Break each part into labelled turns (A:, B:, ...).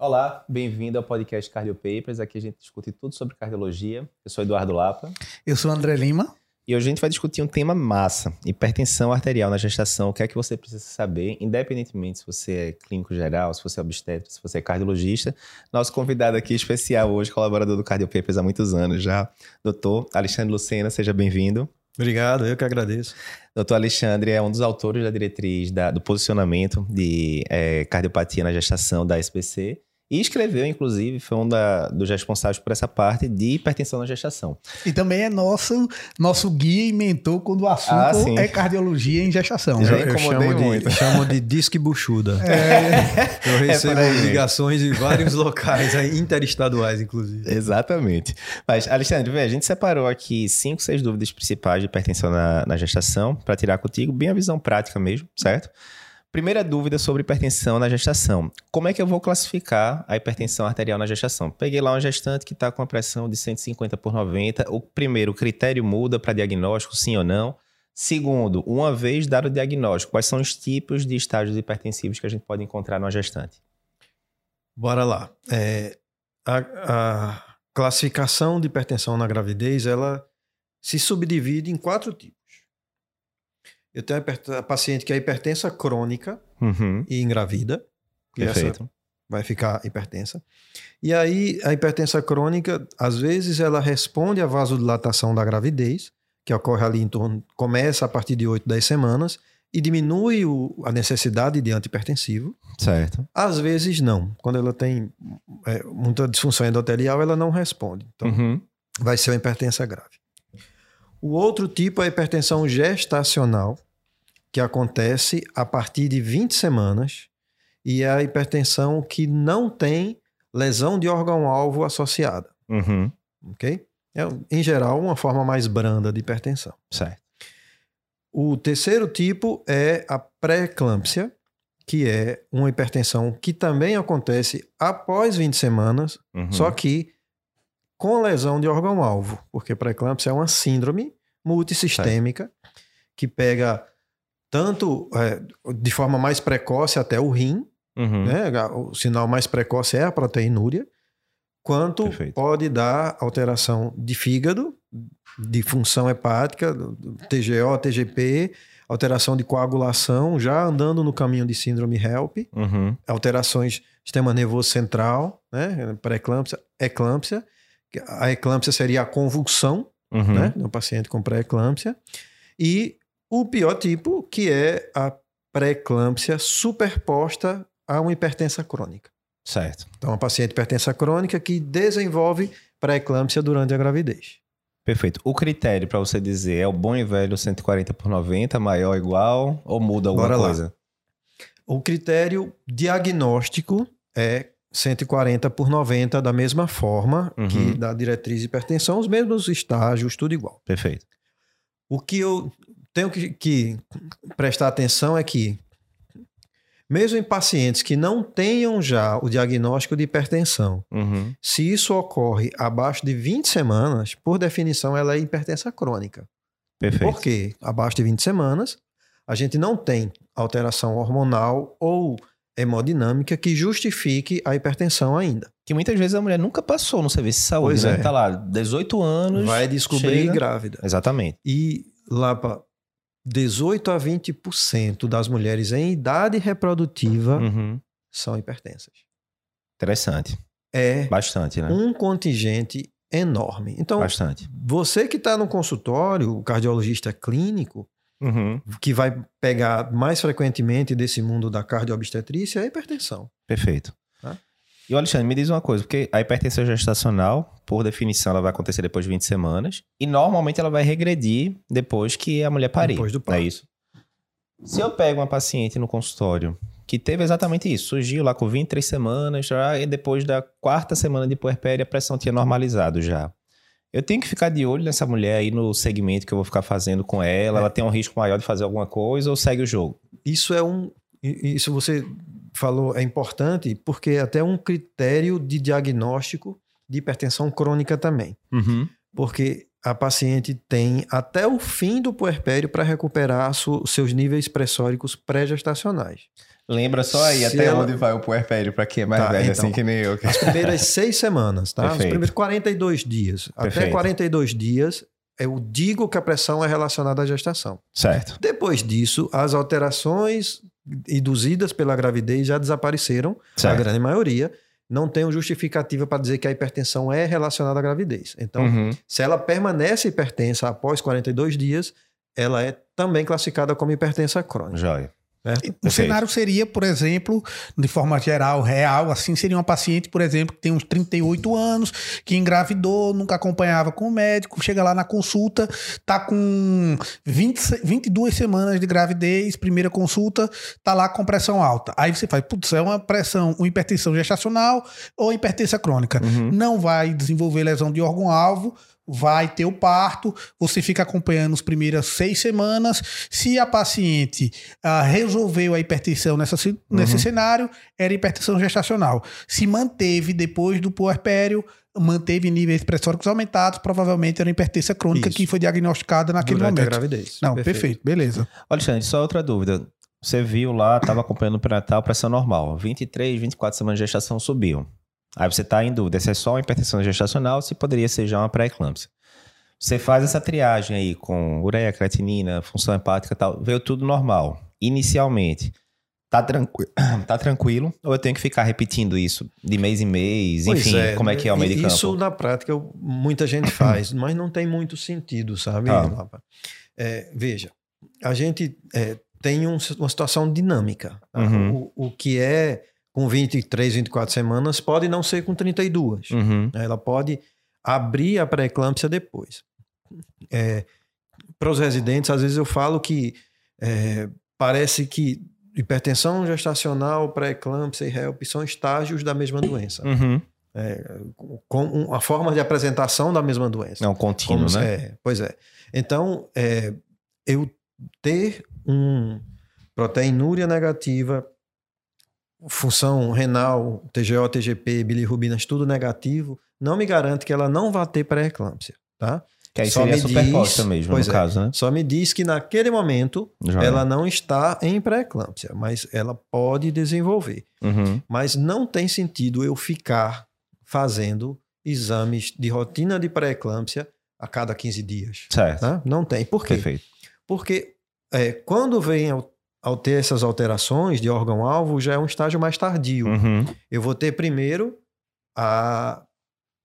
A: Olá, bem-vindo ao podcast Cardio Papers. Aqui a gente discute tudo sobre cardiologia. Eu sou Eduardo Lapa.
B: Eu sou André Lima.
A: E hoje a gente vai discutir um tema massa: hipertensão arterial na gestação. O que é que você precisa saber, independentemente se você é clínico geral, se você é obstetra, se você é cardiologista. Nosso convidado aqui especial hoje, colaborador do Cardio Papers há muitos anos já, doutor Alexandre Lucena, seja bem-vindo.
C: Obrigado, eu que agradeço.
A: Doutor Alexandre é um dos autores da diretriz da, do posicionamento de é, cardiopatia na gestação da SPC e escreveu, inclusive, foi um da, dos responsáveis por essa parte de hipertensão na gestação.
B: E também é nosso, nosso guia e mentor quando o assunto ah, é cardiologia em gestação.
C: Já eu, eu chamo muito. De, chamo de disque buchuda. É. Eu recebo é ligações de vários locais, interestaduais, inclusive.
A: Exatamente. Mas, Alexandre, vê, a gente separou aqui cinco, seis dúvidas principais de hipertensão na, na gestação para tirar contigo, bem a visão prática mesmo, certo? Primeira dúvida sobre hipertensão na gestação. Como é que eu vou classificar a hipertensão arterial na gestação? Peguei lá uma gestante que está com a pressão de 150 por 90. O primeiro, critério muda para diagnóstico, sim ou não? Segundo, uma vez dado o diagnóstico, quais são os tipos de estágios hipertensivos que a gente pode encontrar numa gestante?
C: Bora lá. É, a, a classificação de hipertensão na gravidez, ela se subdivide em quatro tipos. Eu tenho a paciente que é hipertensa crônica uhum. e engravida.
A: Perfeito.
C: vai ficar hipertensa. E aí, a hipertensa crônica, às vezes, ela responde à vasodilatação da gravidez, que ocorre ali em torno, começa a partir de 8, 10 semanas, e diminui o, a necessidade de antihipertensivo.
A: Certo.
C: Às vezes, não. Quando ela tem é, muita disfunção endotelial, ela não responde. Então, uhum. vai ser uma hipertensa grave. O outro tipo é a hipertensão gestacional, que acontece a partir de 20 semanas e é a hipertensão que não tem lesão de órgão-alvo associada.
A: Uhum.
C: Ok? É, em geral, uma forma mais branda de hipertensão.
A: Certo.
C: O terceiro tipo é a pré-eclâmpsia, que é uma hipertensão que também acontece após 20 semanas, uhum. só que com lesão de órgão-alvo, porque pré-eclâmpsia é uma síndrome multissistêmica certo. que pega tanto é, de forma mais precoce até o rim, uhum. né? o sinal mais precoce é a proteinúria, quanto Perfeito. pode dar alteração de fígado, de função hepática, TGO, TGP, alteração de coagulação, já andando no caminho de síndrome HELP, uhum. alterações do sistema nervoso central, né? pré-eclâmpsia, eclâmpsia, a eclâmpsia seria a convulsão, uhum. né? no paciente com pré-eclâmpsia, e o pior tipo, que é a pré-eclâmpsia superposta a uma hipertensa crônica.
A: Certo.
C: Então, uma paciente hipertensa crônica que desenvolve pré-eclâmpsia durante a gravidez.
A: Perfeito. O critério para você dizer é o bom e velho 140 por 90, maior ou igual, ou muda alguma Bora coisa? Lá.
C: O critério diagnóstico é 140 por 90 da mesma forma uhum. que da diretriz de hipertensão, os mesmos estágios, tudo igual.
A: Perfeito.
C: O que eu tenho que, que prestar atenção é que, mesmo em pacientes que não tenham já o diagnóstico de hipertensão, uhum. se isso ocorre abaixo de 20 semanas, por definição, ela é hipertensa crônica.
A: Perfeito.
C: Por quê? Abaixo de 20 semanas, a gente não tem alteração hormonal ou hemodinâmica que justifique a hipertensão ainda.
A: Que muitas vezes a mulher nunca passou no serviço de saúde, pois né? É. Tá lá, 18 anos.
C: Vai descobrir chega... grávida.
A: Exatamente.
C: E lá para 18 a 20% das mulheres em idade reprodutiva uhum. são hipertensas.
A: Interessante.
C: É
A: bastante, né?
C: Um contingente enorme. Então,
A: bastante.
C: você que está no consultório, o cardiologista clínico, uhum. que vai pegar mais frequentemente desse mundo da cardiobstetrícia é a hipertensão.
A: Perfeito. E o Alexandre, me diz uma coisa, porque a hipertensão gestacional, por definição, ela vai acontecer depois de 20 semanas. E normalmente ela vai regredir depois que a mulher parir.
C: Depois do parto.
A: É isso. Se eu pego uma paciente no consultório que teve exatamente isso, surgiu lá com 23 semanas, já, e depois da quarta semana de puerpério a pressão tinha normalizado já. Eu tenho que ficar de olho nessa mulher aí no segmento que eu vou ficar fazendo com ela. É. Ela tem um risco maior de fazer alguma coisa ou segue o jogo?
C: Isso é um. Isso você falou é importante porque é até um critério de diagnóstico de hipertensão crônica também. Uhum. Porque a paciente tem até o fim do puerpério para recuperar os seus níveis pressóricos pré-gestacionais.
A: Lembra só aí até ela... onde vai o puerpério para quem é mais tá, velho, assim então, assim que nem eu.
C: As primeiras seis semanas, tá? Perfeito. Os primeiros 42 dias. Perfeito. Até 42 dias, eu digo que a pressão é relacionada à gestação.
A: Certo.
C: Depois disso, as alterações induzidas pela gravidez já desapareceram, certo. a grande maioria. Não tem justificativa para dizer que a hipertensão é relacionada à gravidez. Então, uhum. se ela permanece hipertensa após 42 dias, ela é também classificada como hipertensa crônica.
A: Joia.
B: Certo? O cenário seria, por exemplo, de forma geral, real, assim, seria uma paciente, por exemplo, que tem uns 38 anos, que engravidou, nunca acompanhava com o médico, chega lá na consulta, tá com 20, 22 semanas de gravidez, primeira consulta, tá lá com pressão alta. Aí você faz, putz, é uma pressão, uma hipertensão gestacional ou hipertensão crônica. Uhum. Não vai desenvolver lesão de órgão-alvo, vai ter o parto, você fica acompanhando as primeiras seis semanas. Se a paciente uh, resolveu a hipertensão nessa, nesse uhum. cenário, era hipertensão gestacional. Se manteve depois do puerpério, manteve níveis pressóricos aumentados, provavelmente era hipertensão crônica Isso. que foi diagnosticada naquele Durante momento.
C: A gravidez.
B: Não, perfeito, perfeito beleza.
A: Alexandre, só outra dúvida. Você viu lá, estava acompanhando o pré-natal, pressão normal. 23, 24 semanas de gestação subiu. Aí você está em dúvida se é só uma hipertensão gestacional, se poderia ser já uma pré-eclâmpsia. Você faz essa triagem aí com ureia, creatinina, função hepática e tal, veio tudo normal, inicialmente. Tá, tranqu... tá tranquilo? Ou eu tenho que ficar repetindo isso de mês em mês? Pois Enfim, é, como é que é o meio
C: Isso na prática muita gente faz, mas não tem muito sentido, sabe? Ah. É, veja, a gente é, tem um, uma situação dinâmica. Tá? Uhum. O, o que é com 23, 24 semanas, pode não ser com 32. Uhum. Ela pode abrir a pré-eclâmpsia depois. É, Para os residentes, às vezes eu falo que é, parece que hipertensão gestacional, pré-eclâmpsia e HELP são estágios da mesma doença. Uhum. É, com a forma de apresentação da mesma doença.
A: Um contínuo, Como, né?
C: É, pois é. Então, é, eu ter um proteinúria negativa função renal, TGO, TGP, bilirrubinas, tudo negativo, não me garante que ela não vá ter pré-eclâmpsia, tá?
A: Que aí só seria me diz, mesmo, no
C: é,
A: caso, né?
C: Só me diz que naquele momento Já ela é. não está em pré-eclâmpsia, mas ela pode desenvolver. Uhum. Mas não tem sentido eu ficar fazendo exames de rotina de pré-eclâmpsia a cada 15 dias.
A: Certo.
C: Tá? Não tem. Por quê?
A: Perfeito.
C: Porque é, quando vem ao ter essas alterações de órgão-alvo, já é um estágio mais tardio. Uhum. Eu vou ter primeiro a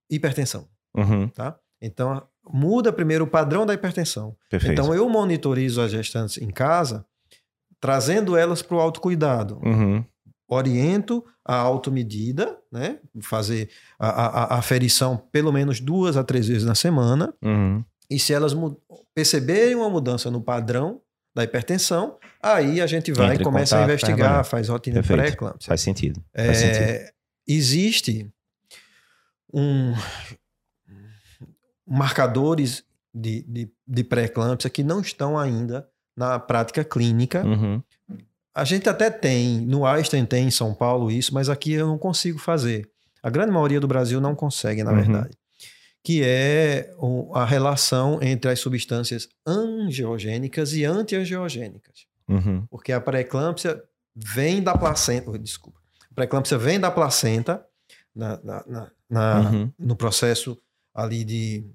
C: hipertensão. Uhum. Tá? Então, muda primeiro o padrão da hipertensão. Perfeito. Então, eu monitorizo as gestantes em casa, trazendo elas para o autocuidado. Uhum. Oriento a automedida, né? fazer a, a, a, aferição pelo menos duas a três vezes na semana. Uhum. E se elas perceberem uma mudança no padrão da hipertensão, aí a gente vai e começa contato, a investigar, faz rotina pré-eclâmpsia.
A: Faz sentido.
C: É,
A: faz
C: sentido. Existe um marcadores de, de, de pré-eclâmpsia que não estão ainda na prática clínica. Uhum. A gente até tem, no Einstein tem em São Paulo isso, mas aqui eu não consigo fazer. A grande maioria do Brasil não consegue, na uhum. verdade que é a relação entre as substâncias angiogênicas e antiangiogênicas. Uhum. Porque a pré-eclâmpsia vem da placenta, desculpa, a pré-eclâmpsia vem da placenta na, na, na uhum. no processo ali de,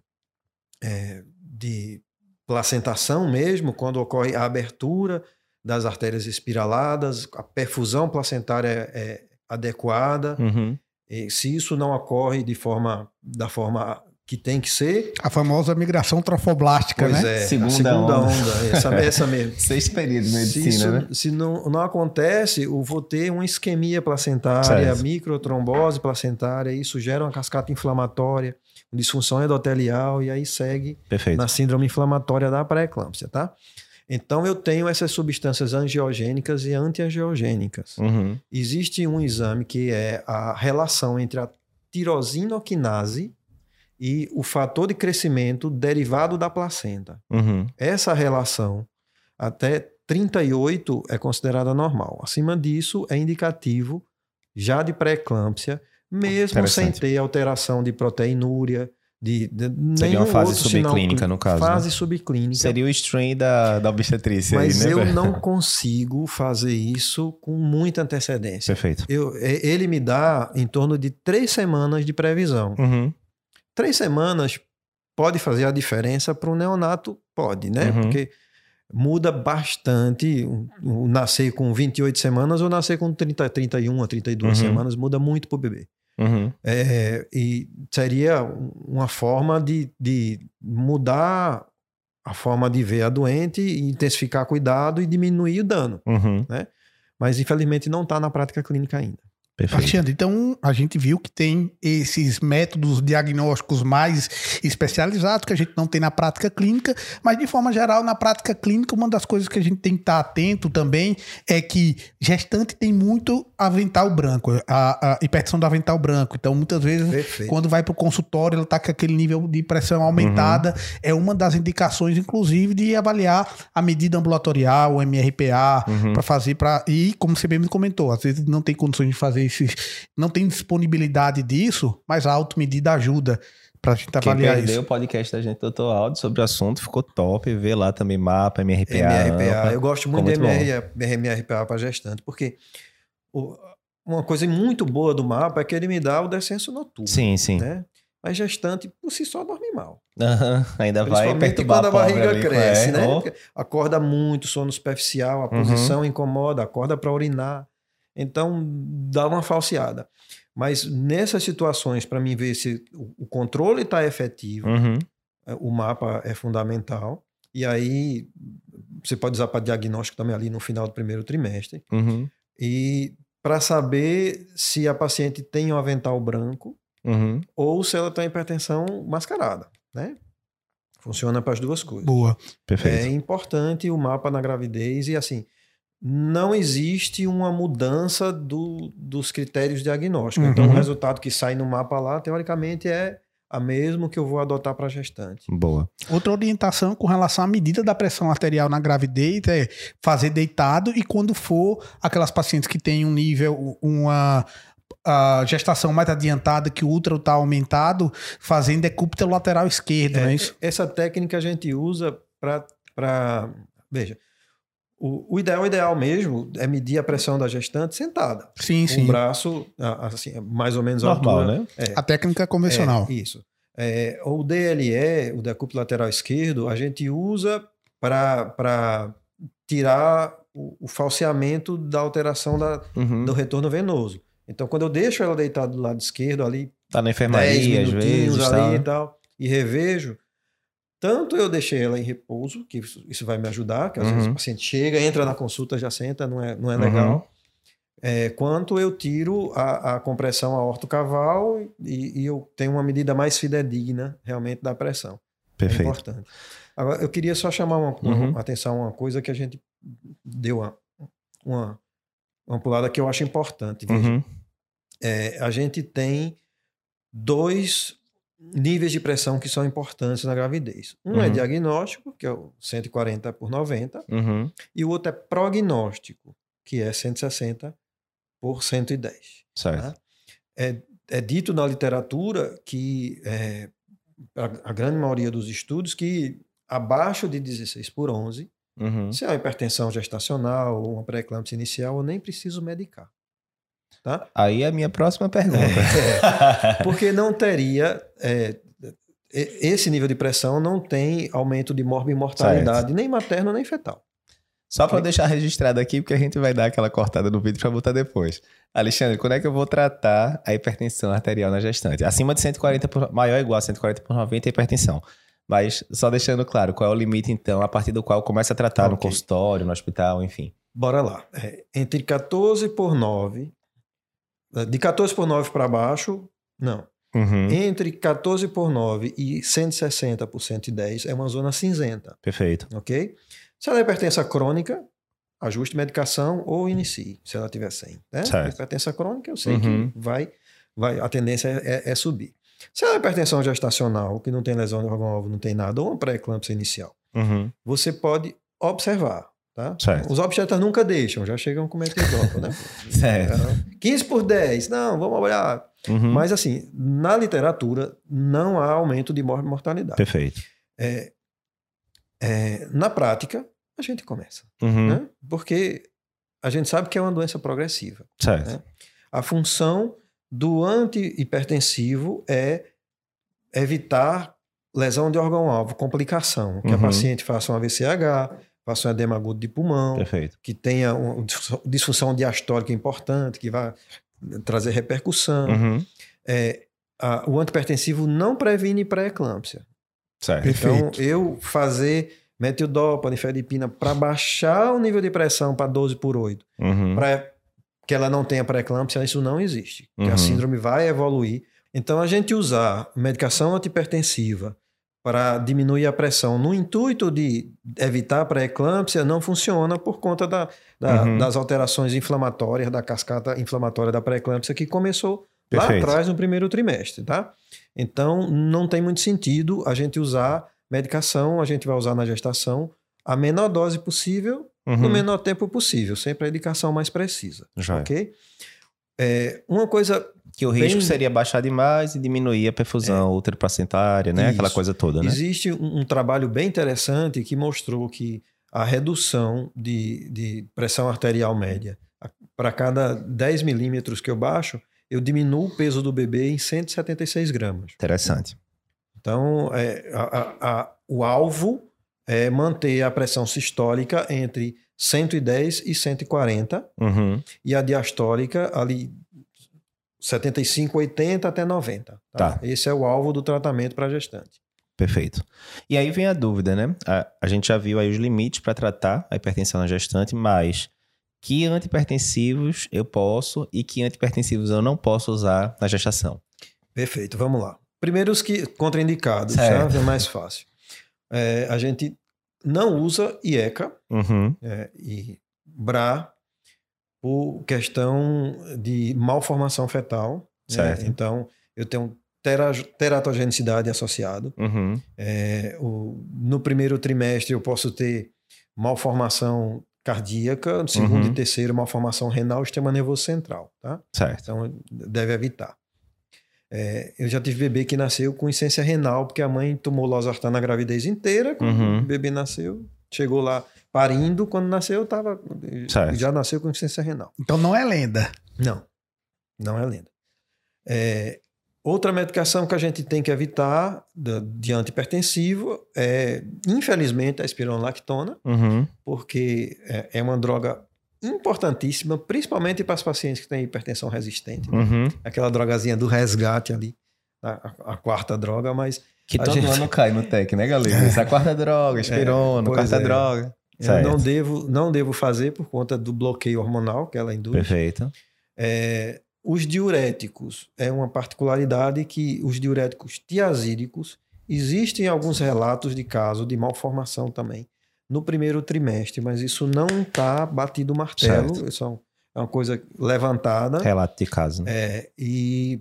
C: é, de placentação mesmo, quando ocorre a abertura das artérias espiraladas, a perfusão placentária é, é adequada. Uhum. E se isso não ocorre de forma, da forma que tem que ser.
B: A famosa migração trofoblástica,
C: pois
B: né?
C: É, segunda, segunda onda. onda. essa, essa mesmo.
A: Seis períodos de medicina,
C: se isso,
A: né?
C: Se não, não acontece, eu vou ter uma isquemia placentária, certo. microtrombose placentária, isso gera uma cascata inflamatória, disfunção endotelial e aí segue
A: Perfeito.
C: na síndrome inflamatória da pré-eclâmpsia, tá? Então eu tenho essas substâncias angiogênicas e antiangiogênicas. Uhum. Existe um exame que é a relação entre a tirosinoquinase e o fator de crescimento derivado da placenta. Uhum. Essa relação até 38 é considerada normal. Acima disso é indicativo já de pré-eclâmpsia, mesmo sem ter alteração de proteinúria, de, de
A: Seria uma fase subclínica,
C: sinal,
A: no caso.
C: Fase
A: né?
C: subclínica.
A: Seria o strain da, da obstetrícia.
C: Mas
A: aí, né,
C: eu não consigo fazer isso com muita antecedência.
A: Perfeito.
C: Eu, é- ele me dá em torno de três semanas de previsão.
A: Uhum.
C: Três semanas pode fazer a diferença para o neonato? Pode, né?
A: Uhum.
C: Porque muda bastante o, o nascer com 28 semanas ou nascer com 30, 31 a 32
A: Uhum.
C: semanas, muda muito para o bebê.
A: Uhum.
C: É, e seria um- uma forma de, de mudar a forma de ver a doente, intensificar cuidado e diminuir o dano.
A: Uhum.
C: Mas infelizmente não está na prática clínica ainda.
A: Perfeito.
B: Alexandre, então a gente viu que tem esses métodos diagnósticos mais especializados que a gente não tem na prática clínica, mas de forma geral, na prática clínica, uma das coisas que a gente tem que estar atento também é que gestante tem muito avental branco, a, a hipertensão do avental branco. Então, muitas vezes,
C: Perfeito.
B: quando vai para o consultório, ela está com aquele nível de pressão aumentada. É uma das indicações, inclusive, de avaliar a medida ambulatorial, o MRPA,
A: Uhum.
B: para fazer para e como você mesmo comentou, às vezes não tem condições de fazer esses, não tem disponibilidade disso, mas a automedida ajuda para a gente
A: Quem
B: avaliar
A: perdeu
B: isso.
A: o podcast da gente, Doutor Aldo, sobre o assunto, ficou top. Vê lá também mapa, MRPA.
C: MRPA. Eu gosto muito de
A: muito
C: MR, MRPA para gestante, porque uma coisa muito boa do mapa é que ele me dá o descenso noturno.
A: Sim, sim.
C: Né? Mas gestante, por si só, dorme mal.
A: Aham, Ainda vai perturbar
C: quando a barriga
A: ali,
C: cresce,
A: é,
C: né? Porque Acorda muito, sono superficial, a
A: Uhum.
C: posição incomoda, acorda para urinar. Então, dá uma falseada. Mas nessas situações, para mim ver se o o controle está efetivo,
A: Uhum.
C: é, o mapa é fundamental. E aí, você pode usar para diagnóstico também ali no final do primeiro trimestre.
A: Uhum.
C: E para saber se a paciente tem um avental branco
A: Uhum.
C: ou se ela tem hipertensão mascarada, né? Funciona para as duas coisas.
B: Boa.
A: Perfeito.
C: É importante o mapa na gravidez e assim, não existe uma mudança do- dos critérios diagnósticos. Então,
B: Uhum.
C: o resultado que sai no mapa lá, teoricamente, é a mesmo que eu vou adotar para a gestante.
A: Boa.
B: Outra orientação com relação à medida da pressão arterial na gravidez é fazer deitado e quando for aquelas pacientes que têm um nível, uma a gestação mais adiantada, que o útero está aumentado, fazendo decúbito lateral esquerdo, não é isso?
C: Essa técnica a gente usa para. Veja, o, o ideal, o ideal mesmo é medir a pressão da gestante sentada.
B: Sim,
C: Com
B: sim.
C: o braço, assim, mais ou menos a
A: Normal,
C: altura.
A: né?
C: É.
B: A técnica convencional.
C: É, isso. É, o DLE, o decúbito lateral esquerdo, a gente usa para tirar o, o falseamento da alteração da,
A: Uhum.
C: do retorno venoso. Então, quando eu deixo ela deitada do lado esquerdo ali,
A: Tá na
C: 10
A: enfermaria, às
C: minutinhos
A: vezes.
C: ali
A: Tá,
C: e tal, e revejo, tanto eu deixei ela em repouso, que isso, isso vai me ajudar, que às vezes
A: Uhum.
C: o paciente chega, entra na consulta, já senta, não é, não é
A: Uhum.
C: legal. É, quanto eu tiro a, a compressão aorto-caval e, e eu tenho uma medida mais fidedigna realmente da pressão. É
A: Perfeito.
C: importante. Agora, eu queria só chamar uma,
A: Uhum.
C: uma atenção uma coisa que a gente deu uma, uma, uma pulada que eu acho importante.
A: Uhum.
C: É, a gente tem dois níveis de pressão que são importantes na gravidez. Um é
A: Uhum.
C: diagnóstico, que é o 140 por 90,
A: Uhum.
C: e o outro é prognóstico, que é 160 por 110.
A: Certo.
C: Tá? É, é dito na literatura que é, a, a grande maioria dos estudos que abaixo de 16 por 11,
A: Uhum.
C: se é uma hipertensão gestacional ou uma pré-eclâmpsia inicial, eu nem preciso medicar. Tá?
A: Aí é a minha próxima pergunta.
C: Porque não teria. é, esse nível de pressão não tem aumento de morbimortalidade, nem materno nem fetal.
A: Só para deixar registrado aqui, porque a gente vai dar aquela cortada no vídeo para botar depois. Alexandre, quando é que eu vou tratar a hipertensão arterial na gestante? Acima de 140 por maior ou igual a 140 por 90 é hipertensão. Mas só deixando claro, qual é o limite, então, a partir do qual começa a tratar no
C: Ok.
A: consultório, no hospital, enfim.
C: Bora lá. É, entre 14 por 9, é, de 14 por 9 para baixo, não.
A: Uhum.
C: Entre 14 por 9 e 160 por 110 é uma zona cinzenta,
A: Perfeito.
C: ok? Se ela é hipertensa crônica, ajuste medicação ou inicie, se ela tiver 100. Né?
A: Certo.
C: Hipertensa crônica, eu sei
A: Uhum.
C: que vai, vai, a tendência é, é- é subir. Se ela é hipertensão gestacional, que não tem lesão de órgão-alvo, não tem nada, ou uma pré-eclâmpsia inicial,
A: Uhum.
C: você pode observar. Tá?
A: Certo.
C: Os obstetras nunca deixam, já chegam com metrosópio, né?
A: Certo.
C: É, 15 por 10, não, vamos olhar. Uhum. Mas, assim, na literatura, não há aumento de mortalidade.
A: Perfeito.
C: É, é, na prática, a gente começa. Uhum. Né? Porque a gente sabe que é uma doença progressiva.
A: Certo. Né?
C: A função do antihipertensivo é evitar lesão de órgão-alvo, complicação, que uhum. a paciente faça um AVCH, faça um edema agudo de pulmão,
A: Perfeito.
C: que tenha uma disfunção diastólica importante, que vai trazer repercussão. Uhum. É, a, o antipertensivo não previne pré-eclâmpsia.
A: Certo.
C: Então, eu fazer metildopa, nifedipina, para baixar o nível de pressão para 12 por 8, uhum. para que ela não tenha pré-eclâmpsia, isso não existe. Uhum. a síndrome vai evoluir. Então, a gente usar medicação antipertensiva para diminuir a pressão no intuito de evitar pré-eclâmpsia não funciona por conta da, da, uhum. das alterações inflamatórias, da cascata inflamatória da pré-eclâmpsia que começou Perfeito. lá atrás no primeiro trimestre, tá? Então, não tem muito sentido a gente usar medicação, a gente vai usar na gestação a menor dose possível, uhum. no menor tempo possível, sempre a indicação mais precisa, Já. ok? É, uma coisa
A: que o risco Bem... seria baixar demais e diminuir a perfusão é. ultraplacentária, né? Isso. Aquela coisa toda, né?
C: Existe um, um, trabalho bem interessante que mostrou que a redução de, de pressão arterial média para cada 10 milímetros que eu baixo, eu diminuo o peso do bebê em 176 gramas.
A: Interessante.
C: Então, é, a, a, o alvo é manter a pressão sistólica entre 110 e 140 uhum. e a diastólica ali 75, 80 até 90. Tá? tá. Esse é o alvo do tratamento para gestante.
A: Perfeito. E aí vem a dúvida, né? A, a gente já viu aí os limites para tratar a hipertensão na gestante, mas que antipertensivos eu posso e que antipertensivos eu não posso usar na gestação?
C: Perfeito, vamos lá. Primeiro os que contraindicados, certo. é mais fácil. É, a gente não usa IECA uhum. é, e BRA por questão de malformação fetal. Né? Então, eu tenho teratogenicidade associado. Uhum. É, o, no primeiro trimestre eu posso ter malformação cardíaca, no segundo uhum. e terceiro malformação renal, sistema nervoso central, tá?
A: Certo.
C: Então deve evitar. É, eu já tive bebê que nasceu com insuficiência renal, porque a mãe tomou losartana a gravidez inteira, quando uhum. o bebê nasceu, chegou lá parindo, quando nasceu, tava, já nasceu com insuficiência renal.
B: Então não é lenda.
C: Não, não é lenda. É, outra medicação que a gente tem que evitar de, de antipertensivo é, infelizmente, a espironolactona, uhum. porque é, é, uma droga importantíssima, principalmente para os pacientes que têm hipertensão resistente. Né? Uhum. Aquela drogazinha do resgate ali, a, a quarta droga, mas...
A: Que todo gente... ano cai no TEC, né, galera? Isso é a quarta droga, espirona, é, quarta é. droga.
C: Eu não devo, não devo fazer por conta do bloqueio hormonal que ela induz.
A: Perfeito.
C: É, os diuréticos é uma particularidade que os diuréticos tiazídicos existem alguns relatos de caso de malformação também no primeiro trimestre, mas isso não está batido martelo, certo. isso é uma coisa levantada.
A: Relato de caso. Né?
C: É, e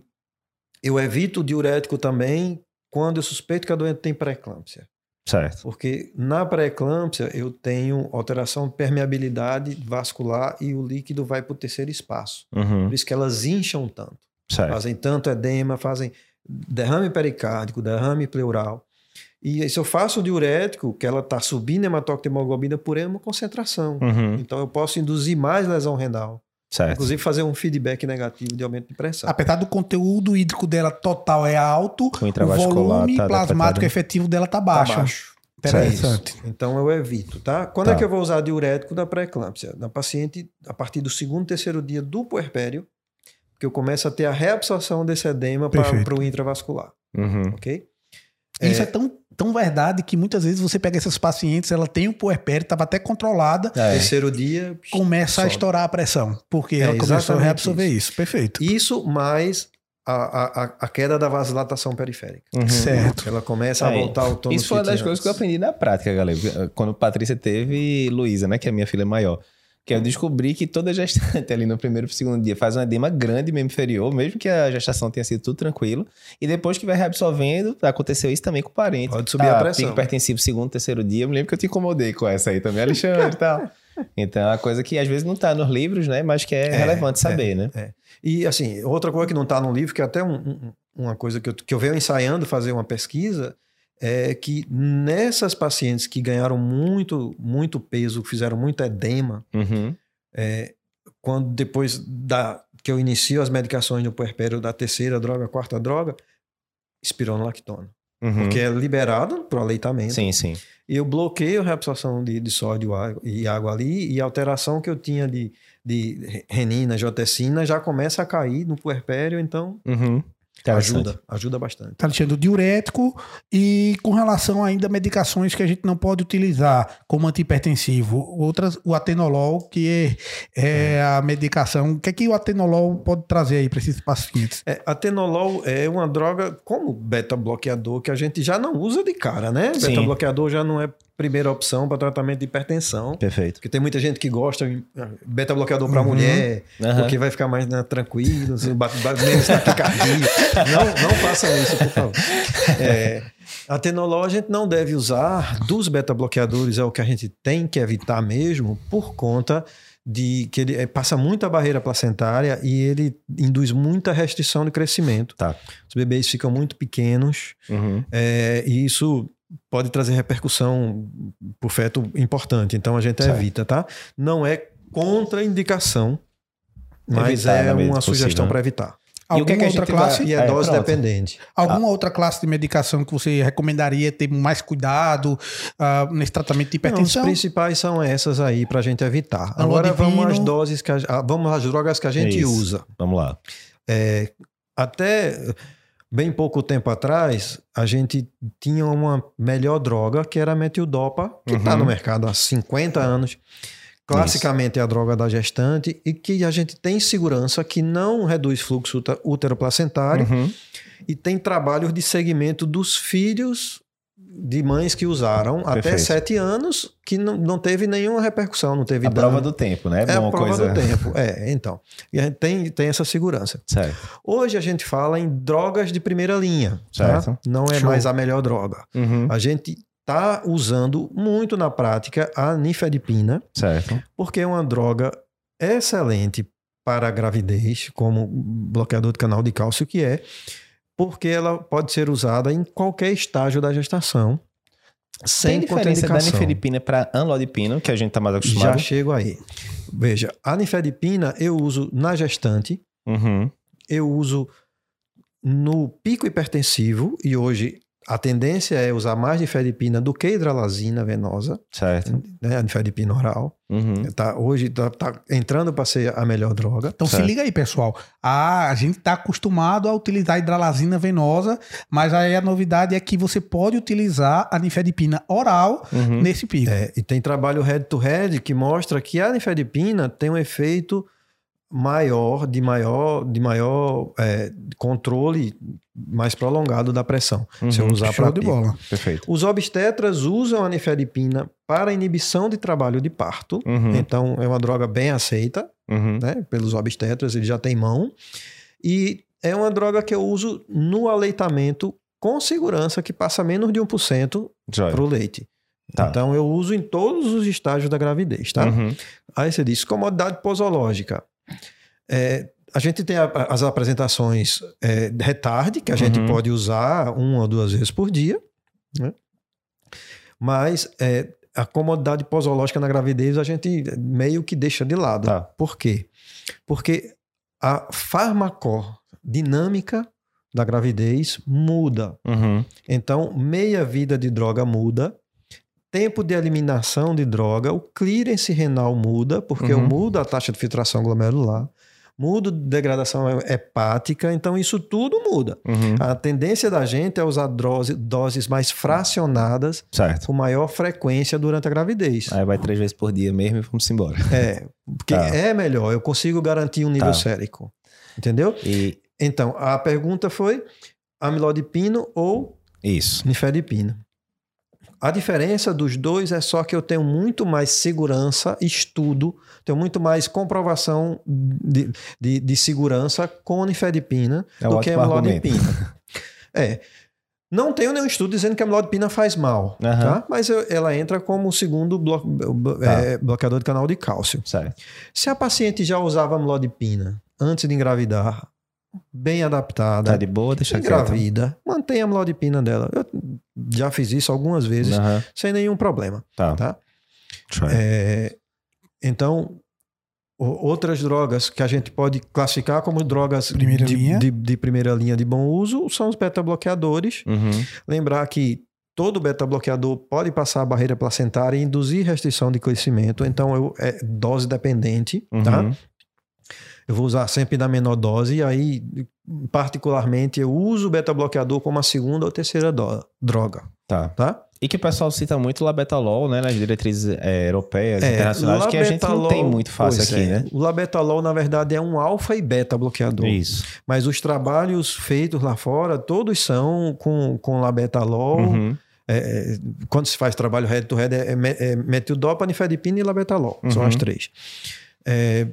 C: eu evito o diurético também quando eu suspeito que a doente tem pré-eclâmpsia.
A: Certo.
C: Porque na pré-eclâmpsia eu tenho alteração de permeabilidade vascular e o líquido vai para o terceiro espaço. Uhum. Por isso que elas incham tanto. Certo. Fazem tanto edema, fazem derrame pericárdico, derrame pleural. E se eu faço o diurético, que ela está subindo hematócrito hemoglobina por uma concentração. Uhum. Então eu posso induzir mais lesão renal. Certo. Inclusive fazer um feedback negativo de aumento de pressão.
B: Apesar do conteúdo hídrico dela total é alto, o, o volume tá plasmático efetivo dela tá baixo. Tá baixo.
C: Interessante. Então eu evito, tá? Quando é tá. é que eu vou usar diurético da pré-eclâmpsia? Na paciente, a partir do segundo, terceiro dia do puerpério, que eu começo a ter a reabsorção desse edema para o intravascular. Uhum. Ok?
B: Isso é, é tão tão verdade que muitas vezes você pega essas pacientes, ela tem o puerpério, estava até controlada.
C: É. Terceiro dia.
B: Começa sobe. a estourar a pressão, porque é, ela começou a reabsorver isso. isso. Perfeito.
C: Isso mais a, a, a, queda da vasodilatação periférica.
B: Uhum. Certo.
C: Ela começa a voltar ao tono
A: Isso foi uma das coisas que eu aprendi na prática, galera. Quando Patrícia teve Luísa, né, que é a minha filha maior. Que eu descobri que toda gestante ali no primeiro e segundo dia faz um edema grande mesmo inferior, mesmo que a gestação tenha sido tudo tranquilo. E depois que vai reabsorvendo, aconteceu isso também com o parente.
C: Pode subir tá, a pressão.
A: Pico segundo, terceiro dia. Eu me lembro que eu te incomodei com essa aí também, Alexandre e tal. Então é uma coisa que às vezes não está nos livros, né? Mas que é, é relevante saber,
C: é,
A: né?
C: É. E assim, outra coisa que não está no livro, que é até um, um, uma coisa que eu, que eu venho ensaiando fazer uma pesquisa, é que nessas pacientes que ganharam muito, muito peso, fizeram muito edema,
A: uhum.
C: é, quando depois da, que eu inicio as medicações no puerpério da terceira droga, quarta droga, espironolactona.
A: Uhum.
C: Porque é liberado para o aleitamento.
A: Sim, sim.
C: Eu bloqueio a reabsorção de, de sódio e água ali, e a alteração que eu tinha de, de renina, jotecina, já começa a cair no puerpério, então
A: uhum.
C: Ajuda, ajuda bastante.
B: Tá Alexandre, o diurético e com relação ainda a medicações que a gente não pode utilizar como antihipertensivo, outras, o atenolol, que é, é a medicação, o que é que o atenolol pode trazer aí para esses pacientes?
C: É, atenolol é uma droga como beta-bloqueador que a gente já não usa de cara, né? Beta-bloqueador já não é primeira opção para tratamento de hipertensão.
A: Perfeito.
C: Porque tem muita gente que gosta de ah, beta bloqueador para uhum. mulher, uhum. porque vai ficar mais né, tranquilo, assim, menos taquicardia. não, não façam isso, por favor. É, a tenolol a gente não deve usar dos beta bloqueadores, é o que a gente tem que evitar mesmo, por conta de que ele é, passa muita barreira placentária e ele induz muita restrição de crescimento.
A: Tá.
C: Os bebês ficam muito pequenos
A: uhum.
C: é, e isso pode trazer repercussão por feto importante. Então a gente certo. evita, tá? Não é contraindicação, mas evitar, é uma sugestão para evitar.
B: Alguma que é que outra classe?
C: Vai... E é, é dose pronto. dependente.
B: Alguma ah. outra classe de medicação que você recomendaria ter mais cuidado uh, nesse tratamento de hipertensão?
C: Não, os principais são essas aí para a gente evitar. Agora vamos às doses que a, vamos às drogas que a gente Isso. usa.
A: Vamos lá.
C: É, até Bem pouco tempo atrás, a gente tinha uma melhor droga, que era a metildopa, que está uhum. no mercado há 50 anos. Classicamente é a droga da gestante e que a gente tem segurança que não reduz fluxo útero-placentário
A: uhum.
C: e tem trabalhos de segmento dos filhos de mães que usaram Perfeito. até sete anos que não, não teve nenhuma repercussão, não teve
A: a
C: dano.
A: prova do tempo, né?
C: É a prova coisa... do tempo, é, então. E a gente tem, tem essa segurança.
A: Certo.
C: Hoje a gente fala em drogas de primeira linha,
A: tá? certo.
C: Tá? Não é Show. mais a melhor droga.
A: Uhum.
C: A gente está usando muito na prática a nifedipina,
A: certo.
C: porque é uma droga excelente para a gravidez, como bloqueador de canal de cálcio que é, porque ela pode ser usada em qualquer estágio da gestação. Sem
A: Tem diferença da nifedipina para anlodipina, que a gente está mais acostumado?
C: Já chego aí. Veja, a nifedipina eu uso na gestante,
A: uhum.
C: eu uso no pico hipertensivo, e hoje a tendência é usar mais nifedipina do que hidralazina venosa.
A: Certo.
C: Né, a nifedipina oral.
A: Uhum.
C: Tá, hoje tá, tá entrando para ser a melhor droga.
B: Então certo. se liga aí, pessoal. Ah, a gente está acostumado a utilizar hidralazina venosa, mas aí a novidade é que você pode utilizar a nifedipina oral uhum. nesse pico.
C: É, e tem trabalho head-to-head -head que mostra que a nifedipina tem um efeito maior, de maior, de maior é, controle mais prolongado da pressão.
A: Uhum, se eu usar para de bola.
C: Perfeito. Os obstetras usam a nifedipina para inibição de trabalho de parto.
A: Uhum.
C: Então é uma droga bem aceita,
A: uhum.
C: né, pelos obstetras, ele já tem mão. E é uma droga que eu uso no aleitamento com segurança que passa menos de 1% para o leite. Tá. Então eu uso em todos os estágios da gravidez, tá?
A: Uhum.
C: Aí você diz comodidade posológica. É, a gente tem a, as apresentações é, retarde, que a gente uhum. pode usar uma ou duas vezes por dia, né? mas é, a comodidade posológica na gravidez a gente meio que deixa de lado.
A: Tá.
C: Por quê? Porque a farmacodinâmica da gravidez muda.
A: Uhum.
C: Então, meia vida de droga muda, tempo de eliminação de droga, o clearance renal muda, porque uhum. muda a taxa de filtração glomerular muda degradação hepática, então isso tudo muda.
A: Uhum.
C: A tendência da gente é usar dose, doses mais fracionadas,
A: certo.
C: com maior frequência durante a gravidez.
A: Aí vai três vezes por dia mesmo e vamos embora.
C: É, porque tá. é melhor, eu consigo garantir um nível tá. sérico. Entendeu?
A: E...
C: Então, a pergunta foi amilodipino ou
A: Isso.
C: nifedipino. A diferença dos dois é só que eu tenho muito mais segurança, estudo, tenho muito mais comprovação de, de, de segurança com nifedipina é do que a amlodipina. é. Não tenho nenhum estudo dizendo que a amlodipina faz mal,
A: Aham.
C: tá? Mas eu- ela entra como o segundo blo- blo-
A: Tá.
C: é, bloqueador de canal de cálcio.
A: Certo.
C: Se a paciente já usava amlodipina antes de engravidar, bem adaptada,
A: Tá de boa, deixa quieto.
C: engravida, mantenha a amlodipina dela. Eu já fiz isso algumas vezes, sem nenhum problema,
A: Tá.
C: tá? É, então, o- outras drogas que a gente pode classificar como drogas
B: Primeira
C: de,
B: linha.
C: de- de primeira linha de bom uso são os beta-bloqueadores.
A: Uhum.
C: Lembrar que todo beta-bloqueador pode passar a barreira placentária e induzir restrição de crescimento, então eu, é dose dependente, tá? Eu vou usar sempre da menor dose, e aí, particularmente, eu uso o beta-bloqueador como a segunda ou terceira droga,
A: Tá.
C: tá?
A: E que o pessoal cita muito o labetalol, né? Nas diretrizes é, europeias,
C: É,
A: internacionais, que a gente não tem muito fácil aqui,
C: é.
A: né?
C: O labetalol, na verdade, é um alfa e beta bloqueador.
A: Isso.
C: Mas os trabalhos feitos lá fora, todos são com, com labetalol.
A: Uhum.
C: É, quando se faz trabalho head-to-head, é, me- é metildopa, nifedipina e labetalol. São
A: Uhum.
C: as três. É,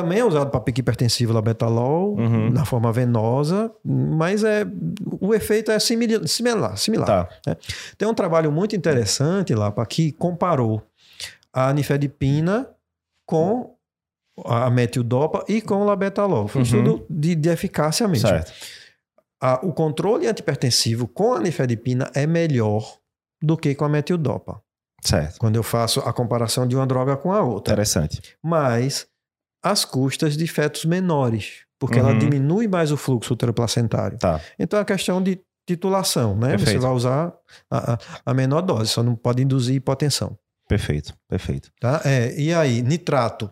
C: também é usado para pique hipertensivo labetalol,
A: Uhum.
C: na forma venosa, mas é, o efeito é similar. similar.
A: Tá.
C: Tem um trabalho muito interessante lá para que comparou a nifedipina com a metildopa e com o labetalol. Foi um
A: Uhum.
C: estudo de, de eficácia mesmo.
A: Certo.
C: A- o controle antipertensivo com a nifedipina é melhor do que com a metildopa,
A: Certo.
C: quando eu faço a comparação de uma droga com a outra.
A: Interessante.
C: Mas às custas de fetos menores, porque
A: Uhum.
C: ela diminui mais o fluxo uteroplacentário.
A: Tá.
C: Então é questão de titulação, né? Você
A: Perfeito.
C: vai usar a, a- a menor dose, só não pode induzir hipotensão.
A: Perfeito. Perfeito.
C: Tá? É, e aí, nitrato?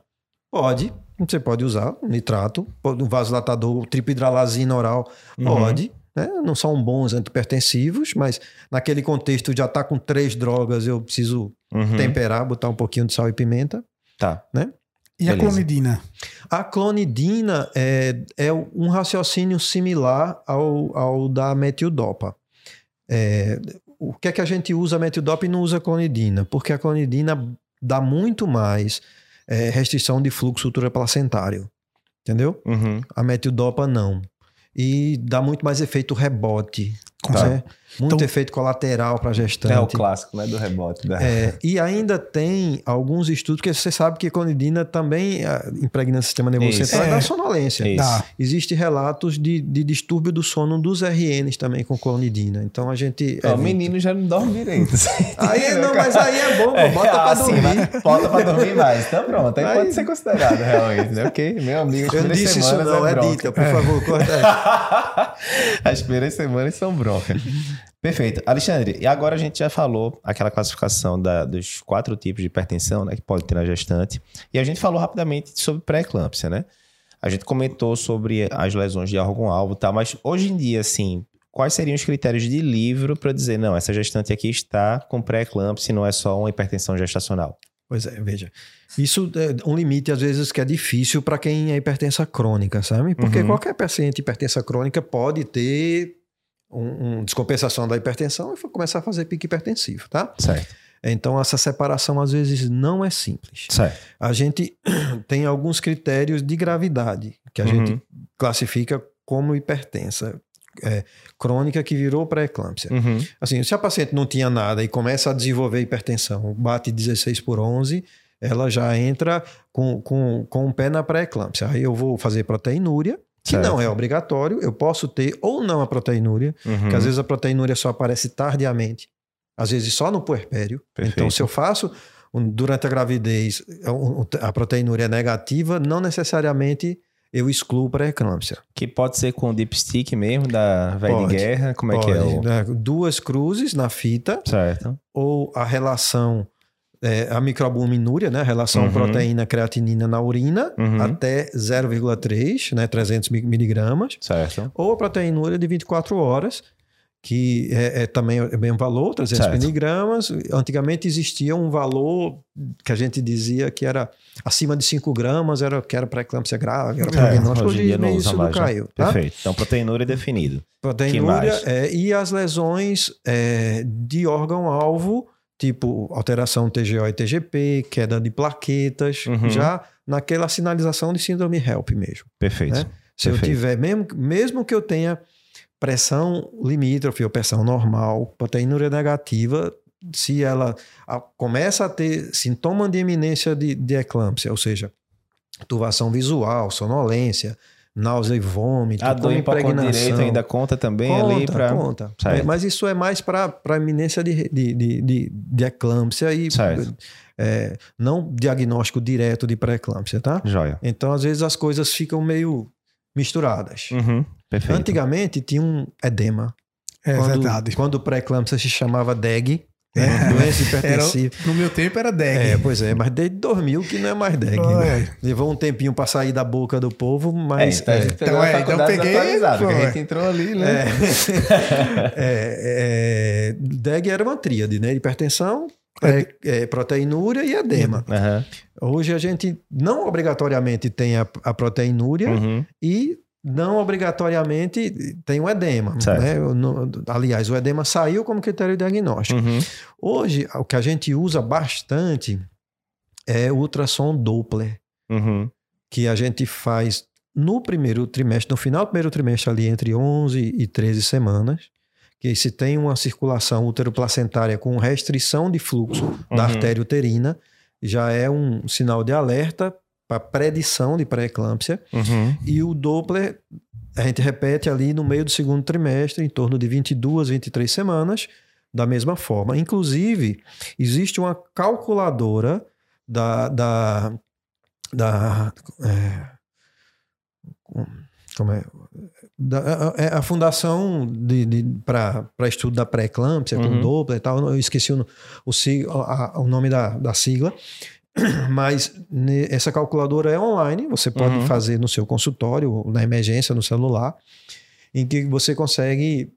C: Pode, você pode usar nitrato, um vasodilatador, tripidralazina oral,
A: Uhum.
C: pode. Né? Não são bons antipertensivos, mas naquele contexto já está com três drogas, eu preciso
A: Uhum.
C: temperar, botar um pouquinho de sal e pimenta.
A: Tá.
B: E a
A: Beleza.
B: clonidina?
C: A clonidina é, é um raciocínio similar ao, ao da metildopa. É, o que é que a gente usa metildopa e não usa clonidina? Porque a clonidina dá muito mais é, restrição de fluxo ultraplacentário. Entendeu?
A: Uhum.
C: A metildopa não. E dá muito mais efeito rebote.
B: Com
A: Tá.
C: Muito
B: Então-
C: efeito colateral para
A: É o
C: gestante.
A: clássico, né? Do rebote. Da...
C: É, e ainda tem alguns estudos, porque você sabe que a clonidina também impregna o sistema nervoso
A: Isso.
C: central e
B: É.
C: dá sonolência.
A: Isso.
B: Tá.
C: Existem relatos de, de distúrbio do sono dos RNs também com clonidina. Então a gente.
A: Ó, o menino já não dorme direito.
C: Aí, não, mas aí é bom, pô, bota pra
A: Ah, sim,
C: dormir.
A: bota pra dormir mais. Então pronto, aí
C: Aí-
A: pode ser considerado realmente, né? Ok, meu amigo, as
C: Eu disse isso,
A: semanas
C: não, é,
A: bronca.
C: dita, por favor, corta.
A: As primeiras semanas são bronca. Perfeito. Alexandre, e agora a gente já falou aquela classificação da- dos quatro tipos de hipertensão né, que pode ter na gestante. E a gente falou rapidamente sobre pré-eclâmpsia, né? A gente comentou sobre as lesões de órgão-alvo e tal, mas hoje em dia, assim, quais seriam os critérios de livro para dizer, não, essa gestante aqui está com pré-eclâmpsia e não é só uma hipertensão gestacional?
C: Pois é, veja. Isso é um limite, às vezes, que é difícil para quem é hipertensa crônica, sabe? Porque
A: Uhum.
C: qualquer paciente hipertensa crônica pode ter um, um descompensação da hipertensão e começar a fazer pique hipertensivo, tá?
A: Certo.
C: Então, essa separação, às vezes, não é simples.
A: Certo.
C: A gente tem alguns critérios de gravidade que a
A: Uhum.
C: gente classifica como hipertensa é, crônica que virou pré-eclâmpsia.
A: Uhum.
C: Assim, se a paciente não tinha nada e começa a desenvolver hipertensão, bate 16 por 11, ela já entra com, com, com o pé na pré-eclâmpsia. Aí eu vou fazer proteinúria, que
A: Certo.
C: não é obrigatório, eu posso ter ou não a proteinúria,
A: Uhum.
C: que às vezes a proteinúria só aparece tardiamente, às vezes só no puerpério.
A: Perfeito.
C: Então, se eu faço durante a gravidez um- a proteinúria é negativa, não necessariamente eu excluo pré-eclâmpsia.
A: Que pode ser com o dipstick mesmo, da velha de
C: Pode.
A: guerra. Como é que é?
C: Pode,
A: O...
C: né? Duas cruzes na fita,
A: Certo.
C: ou a relação, é, a microalbuminúria, né? A relação
A: Uhum.
C: proteína-creatinina na urina,
A: Uhum.
C: até 0,3, né? 300 mi- miligramas,
A: Certo.
C: ou a proteinúria de 24 horas, que é, é também o mesmo valor, 300
A: Certo.
C: miligramas. Antigamente existia um valor que a gente dizia que era acima de 5 gramas, era, que era pré-eclâmpsia grave, era prognóstico.
A: hoje em dia não
C: isso
A: mais, né?
C: caiu. Tá?
A: Perfeito. Então, proteinúria definido.
C: Proteinúria é, e as lesões é, de órgão-alvo, tipo alteração TGO e TGP, queda de plaquetas,
A: Uhum.
C: já naquela sinalização de síndrome HELP mesmo.
A: Perfeito.
C: Né? Se eu
A: Perfeito.
C: tiver, mesmo, mesmo que eu tenha pressão limítrofe ou pressão normal, proteinúria negativa, se ela a, começa a ter sintoma de eminência de, de eclâmpsia, ou seja, turvação visual, sonolência, náusea e vômito,
A: a dor impregnação. direito ainda conta também
C: conta,
A: ali para
C: conta. É, mas isso é mais para eminência de, de, de, de, de eclâmpsia e é, não diagnóstico direto de pré-eclâmpsia, tá?
A: Joia.
C: Então, às vezes, as coisas ficam meio misturadas.
A: Uhum, perfeito.
C: Antigamente tinha um edema.
B: É
C: quando,
B: verdade.
C: Quando o pré-eclâmpsia se chamava DEG, né? Doença hipertensiva.
B: Era, no meu tempo era DEG.
C: É, pois é, mas desde 2000 que não é mais DEG. Né? Levou um tempinho para sair da boca do povo, mas.
A: É, é. Então, é, então peguei. Pô, a gente entrou ali, né?
C: É, é, é DEG era uma tríade, né? Hipertensão, é, proteinúria e edema.
A: Uhum.
C: Hoje a gente não obrigatoriamente tem a, a proteinúria
A: uhum.
C: e não obrigatoriamente tem o edema. Né? Aliás, o edema saiu como critério diagnóstico.
A: Uhum.
C: Hoje, o que a gente usa bastante é o ultrassom Doppler,
A: uhum.
C: que a gente faz no primeiro trimestre, no final do primeiro trimestre, ali entre 11 e 13 semanas, que se tem uma circulação uteroplacentária com restrição de fluxo uhum. da artéria uterina, já é um sinal de alerta para predição de pré-eclâmpsia.
A: Uhum.
C: E o Doppler, a gente repete ali no meio do segundo trimestre, em torno de 22, 23 semanas, da mesma forma. Inclusive, existe uma calculadora da. da, da é, como é? Da, é a fundação de, de para estudo da pré-eclâmpsia, uhum. com Doppler e tal, eu esqueci o, o, o, o nome da, da sigla, mas essa calculadora é online, você pode uhum. fazer no seu consultório, na emergência, no celular, em que você consegue,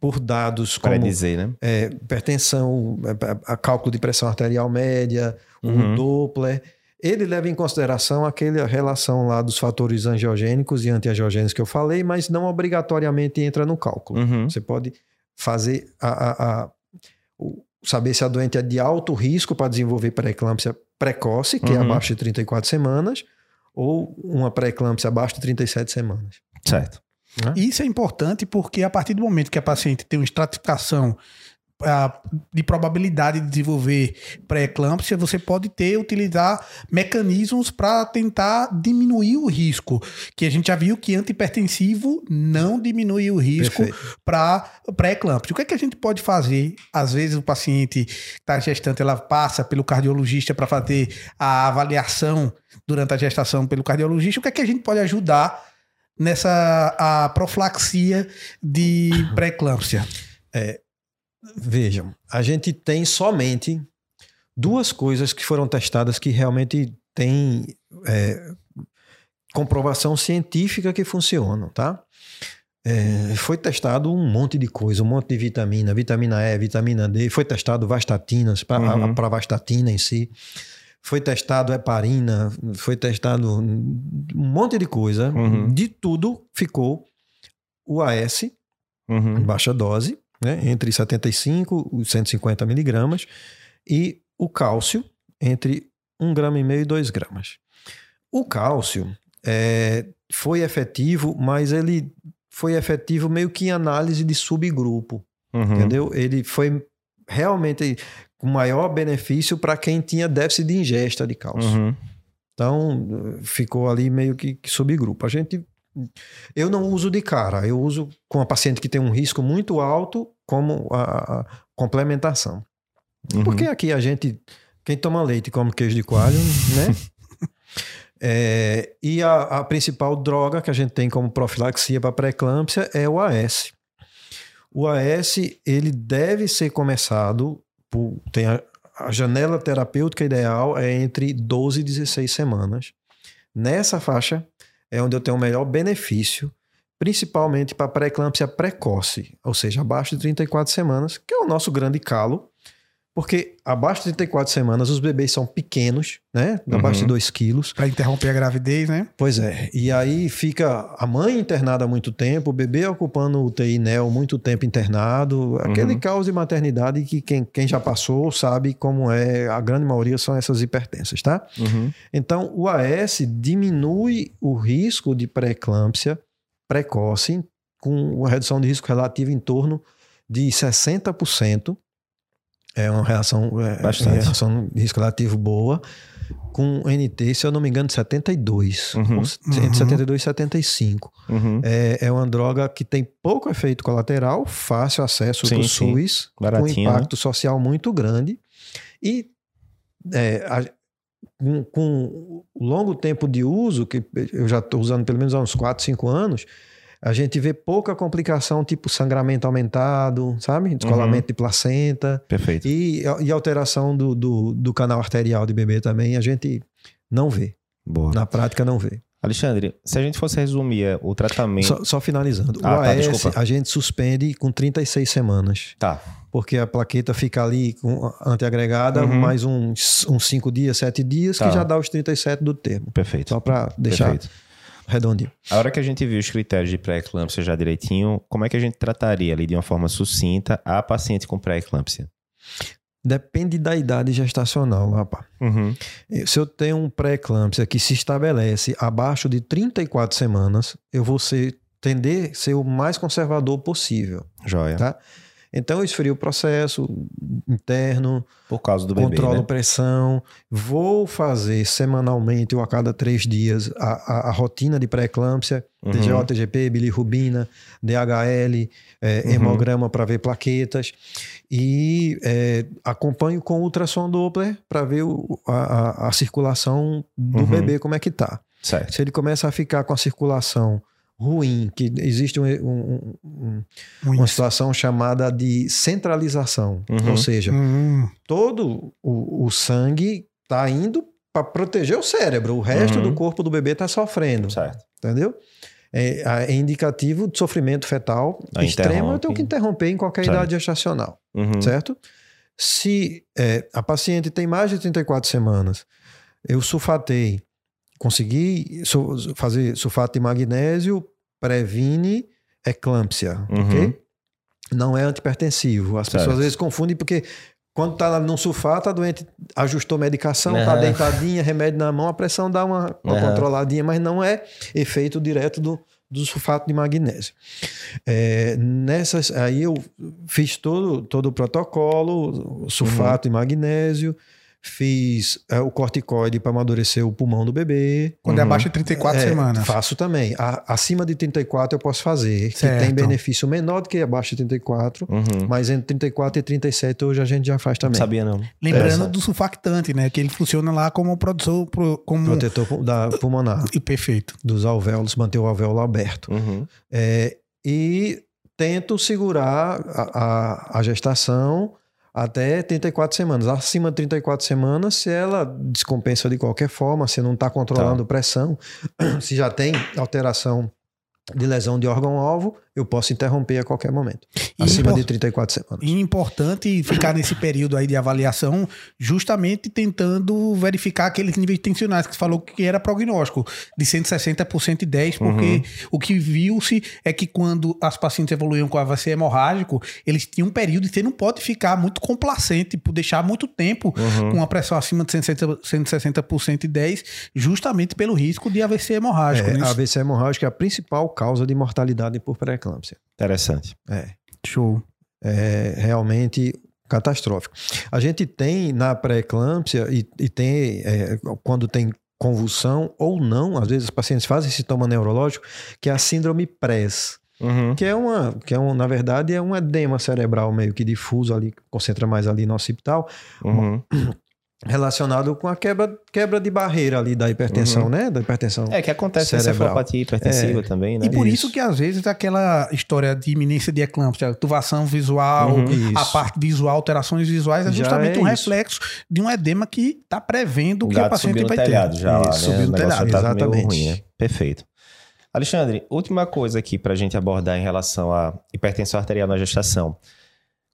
C: por dados como
A: dizer, né?
C: é, hipertensão, a, a, cálculo de pressão arterial média, uhum. o Doppler, ele leva em consideração aquela relação lá dos fatores angiogênicos e antiangiogênicos que eu falei, mas não obrigatoriamente entra no cálculo.
A: Uhum.
C: Você pode fazer a, a, a saber se a doente é de alto risco para desenvolver pré-eclâmpsia precoce, que é uhum. é abaixo de 34 semanas, ou uma pré-eclâmpsia abaixo de 37 semanas.
A: Certo.
B: Né? Isso é importante porque a partir do momento que a paciente tem uma estratificação de probabilidade de desenvolver pré-eclâmpsia, você pode ter, utilizar mecanismos para tentar diminuir o risco. Que a gente já viu que antihipertensivo não diminui o risco para pré-eclâmpsia. O que é que a gente pode fazer? Às vezes o paciente está gestante, ela passa pelo cardiologista para fazer a avaliação durante a gestação pelo cardiologista. O que é que a gente pode ajudar nessa a profilaxia de pré-eclâmpsia?
C: É, Vejam, a gente tem somente duas coisas que foram testadas que realmente têm é, comprovação científica que funcionam, tá? É, foi testado um monte de coisa, um monte de vitamina, vitamina E, vitamina D, foi testado vastatinas, para uhum. a vastatina em si, foi testado heparina, foi testado um monte de coisa,
A: uhum.
C: de tudo ficou o AS,
A: uhum.
C: em baixa dose, né, entre 75 e 150 miligramas, e o cálcio entre 1,5 grama e meio e 2 gramas. O cálcio é, foi efetivo, mas ele foi efetivo meio que em análise de subgrupo,
A: uhum.
C: entendeu? Ele foi realmente com maior benefício para quem tinha déficit de ingesta de cálcio.
A: Uhum.
C: Então, ficou ali meio que, que subgrupo. A gente eu não uso de cara, eu uso com a paciente que tem um risco muito alto como a, a complementação. Uhum. Porque aqui a gente, quem toma leite come queijo de coalho, né? É, e a, a, principal droga que a gente tem como profilaxia para pré-eclâmpsia é o AS. O AS, ele deve ser começado, por, tem a, a janela terapêutica ideal é entre 12 e 16 semanas. Nessa faixa, é onde eu tenho o melhor benefício, principalmente para pré-eclâmpsia precoce, ou seja, abaixo de 34 semanas, que é o nosso grande calo, porque abaixo de 34 semanas os bebês são pequenos, né? Abaixo uhum. de 2 quilos.
B: Para interromper a gravidez, né?
C: Pois é. E aí fica a mãe internada há muito tempo, o bebê ocupando o UTI NEL muito tempo internado. Aquele uhum. caos de maternidade que quem, quem já passou sabe como é. A grande maioria são essas hipertensas, tá?
A: Uhum.
C: Então, o AS diminui o risco de pré-eclâmpsia precoce com uma redução de risco relativa em torno de 60%. É uma reação, é,
A: Bastante.
C: reação de risco relativo boa. Com NT, se eu não me engano, de 72.
A: Uhum.
C: Ou Entre 72 e 75.
A: Uhum.
C: É, é uma droga que tem pouco efeito colateral, fácil acesso
A: Sim,
C: do
A: sim.
C: SUS, com
A: Baratinho, né?
C: impacto social muito grande. E é, a- com, com longo tempo de uso, que eu já estou usando pelo menos há uns 4, 5 anos, a gente vê pouca complicação, tipo sangramento aumentado, sabe? Descolamento de placenta.
A: Perfeito.
C: E, e alteração do, do, do canal arterial de bebê também, a gente não vê.
A: Boa.
C: Na prática, não vê.
A: Alexandre, se a gente fosse resumir é, o tratamento.
C: Só, só finalizando.
A: Ah,
C: o
A: tá,
C: AS a gente suspende com 36 semanas.
A: Tá.
C: Porque a plaqueta fica ali com antiagregada
A: Uhum.
C: mais uns 5 dias, 7 dias,
A: Tá.
C: que já dá os 37 do termo.
A: Perfeito.
C: Só para deixar
A: Perfeito.
C: Redondinho.
A: A hora que a gente viu os critérios de pré-eclâmpsia já direitinho, como é que a gente trataria ali de uma forma sucinta a paciente com pré-eclâmpsia?
C: Depende da idade gestacional, rapaz.
A: Uhum.
C: Se eu tenho um pré-eclâmpsia que se estabelece abaixo de 34 semanas, eu vou ser, tender a ser o mais conservador possível.
A: Joia.
C: Tá? Então eu esfrio o processo interno,
A: Por causa do bebê,
C: controlo
A: né?
C: pressão, vou fazer semanalmente ou a cada três dias a, a- a rotina de pré-eclâmpsia,
A: Uhum.
C: TGO, TGP, bilirrubina, DHL, é,
A: Uhum.
C: hemograma para ver plaquetas e é, acompanho com ultrassom Doppler para ver o- a, a- a circulação do
A: Uhum.
C: bebê como é que tá.
A: Certo.
C: Se ele começa a ficar com a circulação ruim, que existe um- um- um- uma situação chamada de centralização,
A: Uhum.
C: ou seja,
B: Hum,
C: todo o, o sangue está indo para proteger o cérebro, o resto
A: Uhum.
C: do corpo do bebê está sofrendo,
A: Certo.
C: entendeu? É, é indicativo de sofrimento fetal extremo, eu tenho que interromper em qualquer
A: Certo.
C: idade gestacional,
A: Uhum.
C: certo? Se é, a paciente tem mais de 34 semanas, eu sulfatei, consegui su- fazer sulfato de magnésio, previne eclâmpsia,
A: Uhum.
C: ok? Não é antipertensivo. As pessoas
A: Certo.
C: às vezes confundem porque quando tá no sulfato, a doente ajustou medicação, tá
A: Aham.
C: deitadinha, remédio na mão, a pressão dá uma, uma
A: Aham.
C: controladinha, mas não é efeito direto do, do sulfato de magnésio. É, nessas, aí eu fiz todo, todo o protocolo, o sulfato
A: Uhum.
C: de magnésio, fiz é, o corticoide para amadurecer o pulmão do bebê.
B: quando é
A: Uhum.
B: abaixo de 34
C: É,
B: semanas.
C: Faço também. A- acima de 34 eu posso fazer, que
B: Certo.
C: tem benefício menor do que abaixo de 34,
A: Uhum.
C: mas entre 34 e 37 hoje a gente já faz
A: Não
C: também.
A: sabia, não.
B: Lembrando
A: Essa-
B: do sulfactante, né? Que ele funciona lá como produtor, pro- como
C: Protetor da pulmonar,
B: e perfeito.
C: dos alvéolos, manter o alvéolo aberto.
A: Uhum.
C: É, e tento segurar a, a- a gestação até 34 semanas. Acima de 34 semanas, se ela descompensa de qualquer forma, se não está controlando pressão, se já tem alteração de lesão de órgão-alvo, eu posso interromper a qualquer momento.
B: E
C: Acima de 34 semanas.
B: E importante ficar nesse período aí de avaliação, justamente tentando verificar aqueles níveis tensionais que você falou que era prognóstico, de 160 por 110, porque
A: Uhum.
B: o que viu-se é que quando as pacientes evoluíam com AVC hemorrágico, eles tinham um período e você não pode ficar muito complacente por deixar muito tempo
A: Uhum.
B: com uma pressão acima de 160, 160 por 110, justamente pelo risco de AVC hemorrágico.
C: É,
B: né?
C: a AVC hemorrágica é a principal causa de mortalidade por pré-eclâmpsia.
A: Interessante.
C: É.
B: Show.
C: é realmente catastrófico. A gente tem na pré-eclâmpsia e, e tem é, quando tem convulsão ou não, às vezes os pacientes fazem sintoma neurológico, que é a síndrome PRES,
A: Uhum.
C: que é uma, que é um, na verdade é um edema cerebral meio que difuso ali, concentra mais ali no occipital,
A: Uhum.
C: Relacionado com a quebra, quebra de barreira ali da hipertensão, né? Da hipertensão.
A: É que acontece
C: Cerebral.
A: cefalopatia hipertensiva
C: É.
A: também, né?
B: E por isso.
C: Isso.
B: que às vezes aquela história de iminência de eclâmpsia, turvação visual,
A: Uhum.
B: a parte visual, alterações visuais, é justamente
C: é
B: um
C: isso.
B: reflexo de um edema que está prevendo
A: O
B: que o paciente vai
A: telhado
B: ter.
A: já lá,
B: Isso,
A: né?
B: subiu
A: O
B: no telhado.
A: tá
C: exatamente.
A: ruim, né? Perfeito. Alexandre, última coisa aqui pra gente abordar em relação à hipertensão arterial na gestação.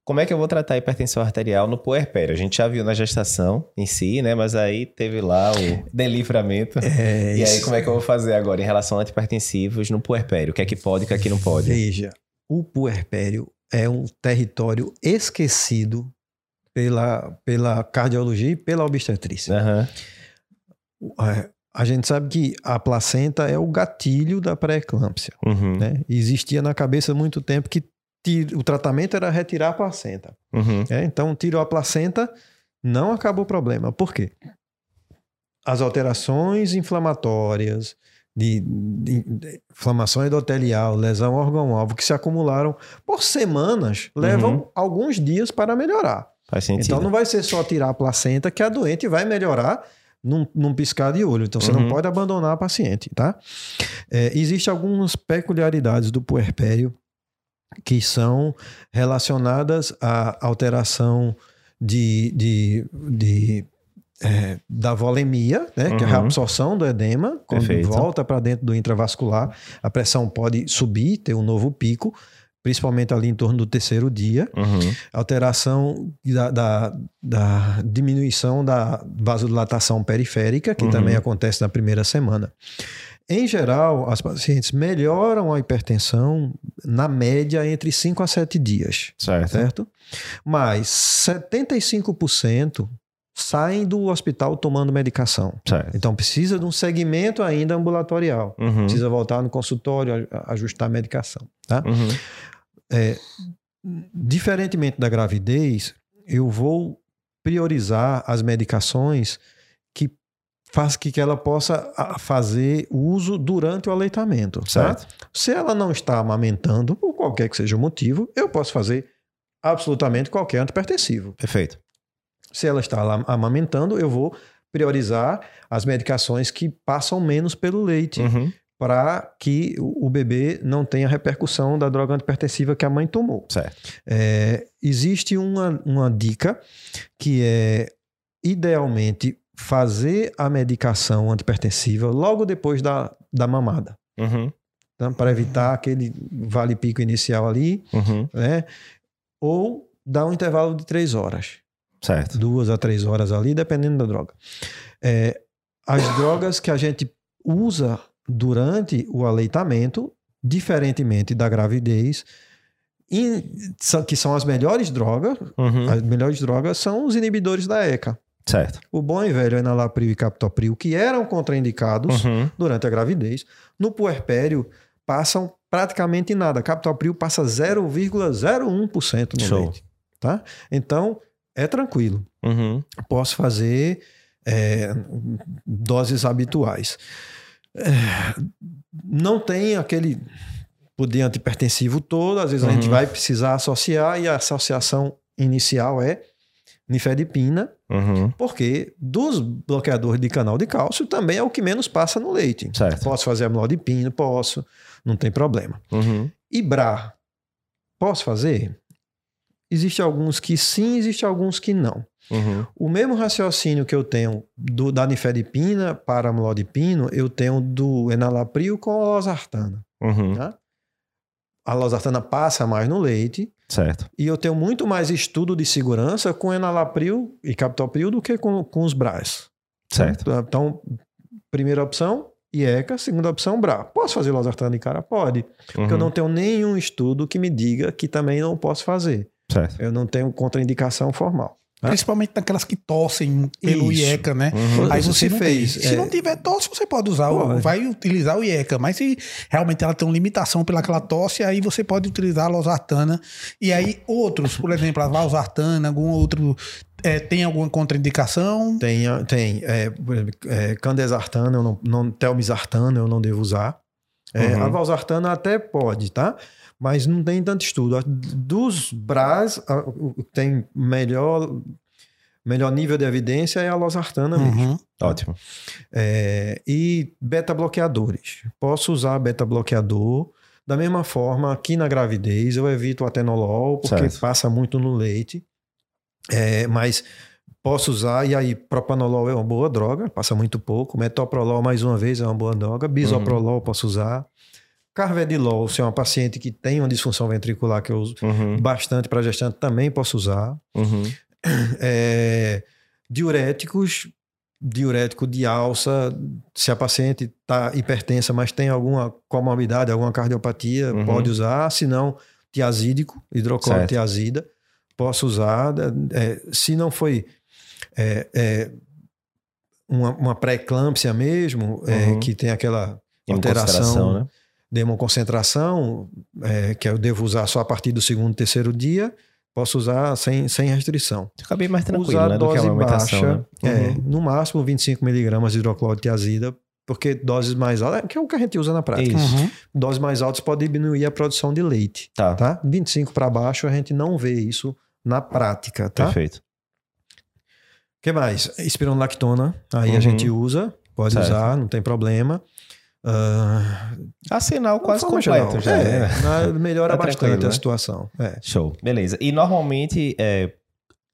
A: Como é que eu vou tratar a hipertensão arterial no puerpério? A gente já viu na gestação em si, né? Mas aí teve lá o delivramento.
C: É,
A: E aí,
C: isso.
A: como é que eu vou fazer agora em relação a antipertensivos no puerpério? O que é que pode e o que é que não pode?
C: Veja, o puerpério é um território esquecido pela, pela cardiologia e pela obstetrícia.
A: Aham.
C: É, a gente sabe que a placenta é o gatilho da pré-eclâmpsia.
A: Uhum.
C: Né? Existia na cabeça há muito tempo que o tratamento era retirar a placenta.
A: Uhum.
C: É, então, tirou a placenta, não acabou o problema. Por quê? As alterações inflamatórias, de, de, de inflamação endotelial, lesão órgão-alvo, que se acumularam por semanas, levam
A: Uhum.
C: alguns dias para melhorar.
A: Faz sentido.
C: Então não vai ser só tirar a placenta que a doente vai melhorar num, num piscar de olho. Então você não
A: Uhum.
C: pode abandonar a paciente, tá? É, Existem algumas peculiaridades do puerpério que são relacionadas à alteração de, de, de, é, da volemia, né, que é a
A: Uhum.
C: absorção do edema, quando
A: Perfeito.
C: volta para dentro do intravascular, a pressão pode subir, ter um novo pico, principalmente ali em torno do terceiro dia
A: Uhum.
C: alteração da, da, da diminuição da vasodilatação periférica, que
A: Uhum.
C: também acontece na primeira semana. Em geral, as pacientes melhoram a hipertensão na média entre 5 a 7 dias,
A: Certo.
C: certo? Mas 75% saem do hospital tomando medicação.
A: Certo.
C: Então precisa de um segmento ainda ambulatorial.
A: Uhum.
C: Precisa voltar no consultório, ajustar a medicação, tá?
A: Uhum.
C: É, diferentemente da gravidez, eu vou priorizar as medicações faz que que ela possa fazer uso durante o aleitamento. tá?
A: Certo.
C: Se ela não está amamentando, por qualquer que seja o motivo, eu posso fazer absolutamente qualquer antipertensivo.
A: Perfeito.
C: Se ela está lá amamentando, eu vou priorizar as medicações que passam menos pelo leite
A: Uhum.
C: para que o o bebê não tenha repercussão da droga antipertensiva que a mãe tomou.
A: Certo.
C: É, existe uma, uma dica que é, idealmente, fazer a medicação antipertensiva logo depois da, da mamada,
A: Uhum.
C: tá? para evitar aquele vale-pico inicial ali,
A: Uhum.
C: né? ou dar um intervalo de três horas,
A: Certo.
C: duas a três horas ali, dependendo da droga. É, as drogas que a gente usa durante o aleitamento, diferentemente da gravidez, são- que são as melhores drogas,
A: Uhum.
C: as melhores drogas são os inibidores da ECA.
A: Certo.
C: O bom e velho enalapril e captopril, que eram contraindicados
A: Uhum.
C: durante a gravidez, no puerpério passam praticamente nada. Captopril passa 0,01% no
A: Show.
C: leite. Tá? Então, é tranquilo.
A: Uhum.
C: Posso fazer é, doses habituais. É, não tem aquele poder antipertensivo todo, às vezes a
A: Uhum.
C: gente vai precisar associar e a associação inicial é nifedipina,
A: Uhum.
C: porque dos bloqueadores de canal de cálcio também é o que menos passa no leite.
A: Certo.
C: Posso fazer amlodipina? Posso, não tem problema.
A: Uhum.
C: E BRA, posso fazer? Existe alguns que sim, existe alguns que não.
A: Uhum.
C: O mesmo raciocínio que eu tenho do, da nifedipina para amlodipino, eu tenho do enalapril com a losartana.
A: Uhum.
C: Tá? A losartana passa mais no leite
A: Certo.
C: e eu tenho muito mais estudo de segurança com enalapril e captopril do que com, com os BRAs.
A: Certo.
C: Então, primeira opção, IECA. Segunda opção, BRA. Posso fazer losartana de cara? Pode. Porque eu
A: Uhum.
C: não tenho nenhum estudo que me diga que também não posso fazer.
A: Certo.
C: Eu não tenho contraindicação formal. Tá?
B: Principalmente naquelas que tossem pelo
C: Isso.
B: IECA, né?
A: Uhum.
B: Aí você
C: fez,
B: tem. Se
C: é.
B: não tiver tosse, você pode usar,
C: Pode.
B: vai utilizar o IECA. Mas se realmente ela tem uma limitação pelaquela tosse, aí você pode utilizar a losartana. E aí outros, por exemplo, a valsartana, algum outro, é, tem alguma contraindicação?
C: Tem, tem é, por exemplo, é, candesartana, eu não, não, telmisartana eu não devo usar. É,
A: Uhum.
C: A valsartana até pode, tá? Mas não tem tanto estudo. Dos BRAS, a- o que tem melhor, melhor nível de evidência é a losartana mesmo.
B: Uhum.
A: Ótimo.
C: É, e beta-bloqueadores. Posso usar beta-bloqueador. Da mesma forma, aqui na gravidez, eu evito o atenolol, porque
A: Certo.
C: passa muito no leite. É, mas posso usar, e aí, propanolol é uma boa droga, passa muito pouco. Metoprolol, mais uma vez, é uma boa droga. Bisoprolol, posso usar. Carvedilol, se é uma paciente que tem uma disfunção ventricular, que eu uso
A: Uhum.
C: bastante para gestante, também posso usar.
A: Uhum.
C: É, diuréticos, diurético de alça, se a paciente está hipertensa, mas tem alguma comorbidade, alguma cardiopatia,
A: Uhum.
C: pode usar. Se não, tiazídico, hidroclorotiazida, posso usar. É, se não foi é, é, uma, uma pré-eclâmpsia mesmo, é,
A: Uhum.
C: que tem aquela alteração
A: né?
C: De hemoconcentração, é, que eu devo usar só a partir do segundo, terceiro dia, posso usar sem, sem restrição.
A: Fica bem mais tranquilo,
C: usar
A: né? Do que a
C: dose baixa,
A: né?
C: é,
A: Uhum.
C: no máximo 25 miligramas de hidrocloro de azida, porque doses mais altas, que é o que a gente usa na prática.
B: Uhum.
C: Doses mais altas podem diminuir a produção de leite,
A: Tá,
C: tá? 25 para baixo a gente não vê isso na prática, tá?
A: perfeito.
C: O que mais? Espironolactona, aí
A: Uhum.
C: a gente usa, pode
A: Certo.
C: usar, não tem problema. Ah,
A: Assinal quase completo
C: geral,
A: já,
C: é,
A: né?
C: na- melhora
A: Tá
C: bastante
A: tranquilo,
C: a
A: né?
C: situação. É.
A: Show. Beleza. E normalmente é,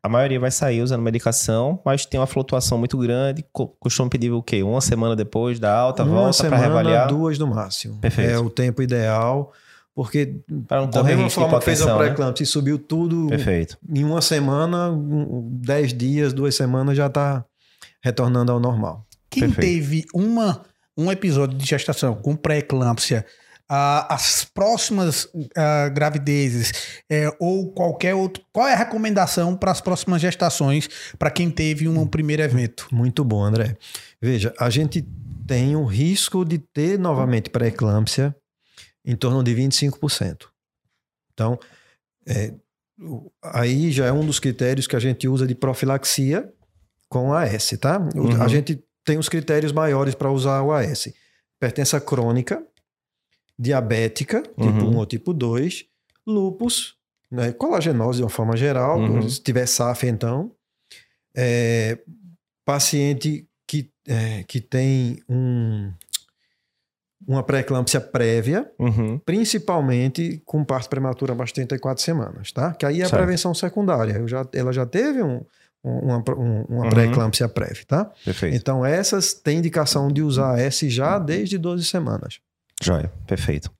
A: a maioria vai sair usando medicação, mas tem uma flutuação muito grande. Co- Costumam pedir o quê? Uma semana depois da alta,
C: Uma
A: volta para
C: semana,
A: reavaliar.
C: duas no máximo.
A: Perfeito.
C: É o tempo ideal, porque
A: Para não
C: da
A: correr
C: mesma
A: risco de
C: forma que fez a
A: né?
C: pré-eclâmpsia e subiu tudo
A: Perfeito.
C: em uma semana, dez dias, duas semanas já está retornando ao normal.
B: Quem
A: Perfeito.
B: teve uma, um episódio de gestação com pré-eclâmpsia, as próximas ah, gravidezes é, ou qualquer outro, qual é a recomendação para as próximas gestações para quem teve um primeiro evento?
C: Muito bom, André. Veja, a gente tem o risco de ter novamente pré-eclâmpsia em torno de 25%. Então, é, aí já é um dos critérios que a gente usa de profilaxia com AS, tá?
A: Uhum.
C: A gente tem os critérios maiores para usar o AS. Hipertensa crônica, diabética, tipo
A: Uhum.
C: 1 ou tipo 2, lúpus, né, colagenose de uma forma geral,
A: Uhum.
C: se tiver SAF então, é, paciente que, é, que tem um, uma pré-eclâmpsia prévia,
A: Uhum.
C: principalmente com parto prematuro abaixo de 34 semanas, tá? Que aí é a
A: Certo.
C: prevenção secundária. Já, ela já teve um- uma, um- uma
A: Uhum.
C: pré-eclâmpsia prévia, tá?
A: Perfeito.
C: Então essas têm indicação de usar S já desde 12 semanas.
A: Joia. Perfeito.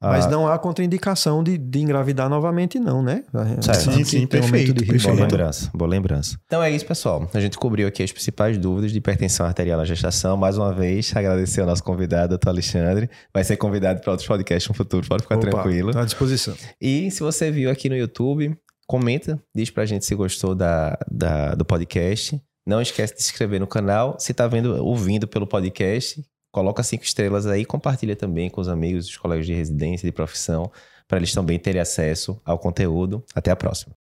C: Mas
A: Ah,
C: não há contraindicação de, de engravidar novamente, não, né?
A: Certo.
B: Sim, sim,
C: um
B: perfeito,
C: de
A: Boa
C: risco.
B: perfeito.
A: lembrança, boa lembrança. Então é isso, pessoal. A gente cobriu aqui as principais dúvidas de hipertensão arterial na gestação. Mais uma vez, agradecer ao nosso convidado, doutor Alexandre. Vai ser convidado para outros podcasts no futuro, pode ficar
C: Opa,
A: tranquilo.
C: tá à disposição.
A: E se você viu aqui no YouTube, comenta, diz pra gente se gostou da, da- do podcast. Não esquece de se inscrever no canal. Se tá vendo, ouvindo pelo podcast, coloca cinco estrelas aí, compartilha também com os amigos, os colegas de residência, de profissão, para eles também terem acesso ao conteúdo. Até a próxima.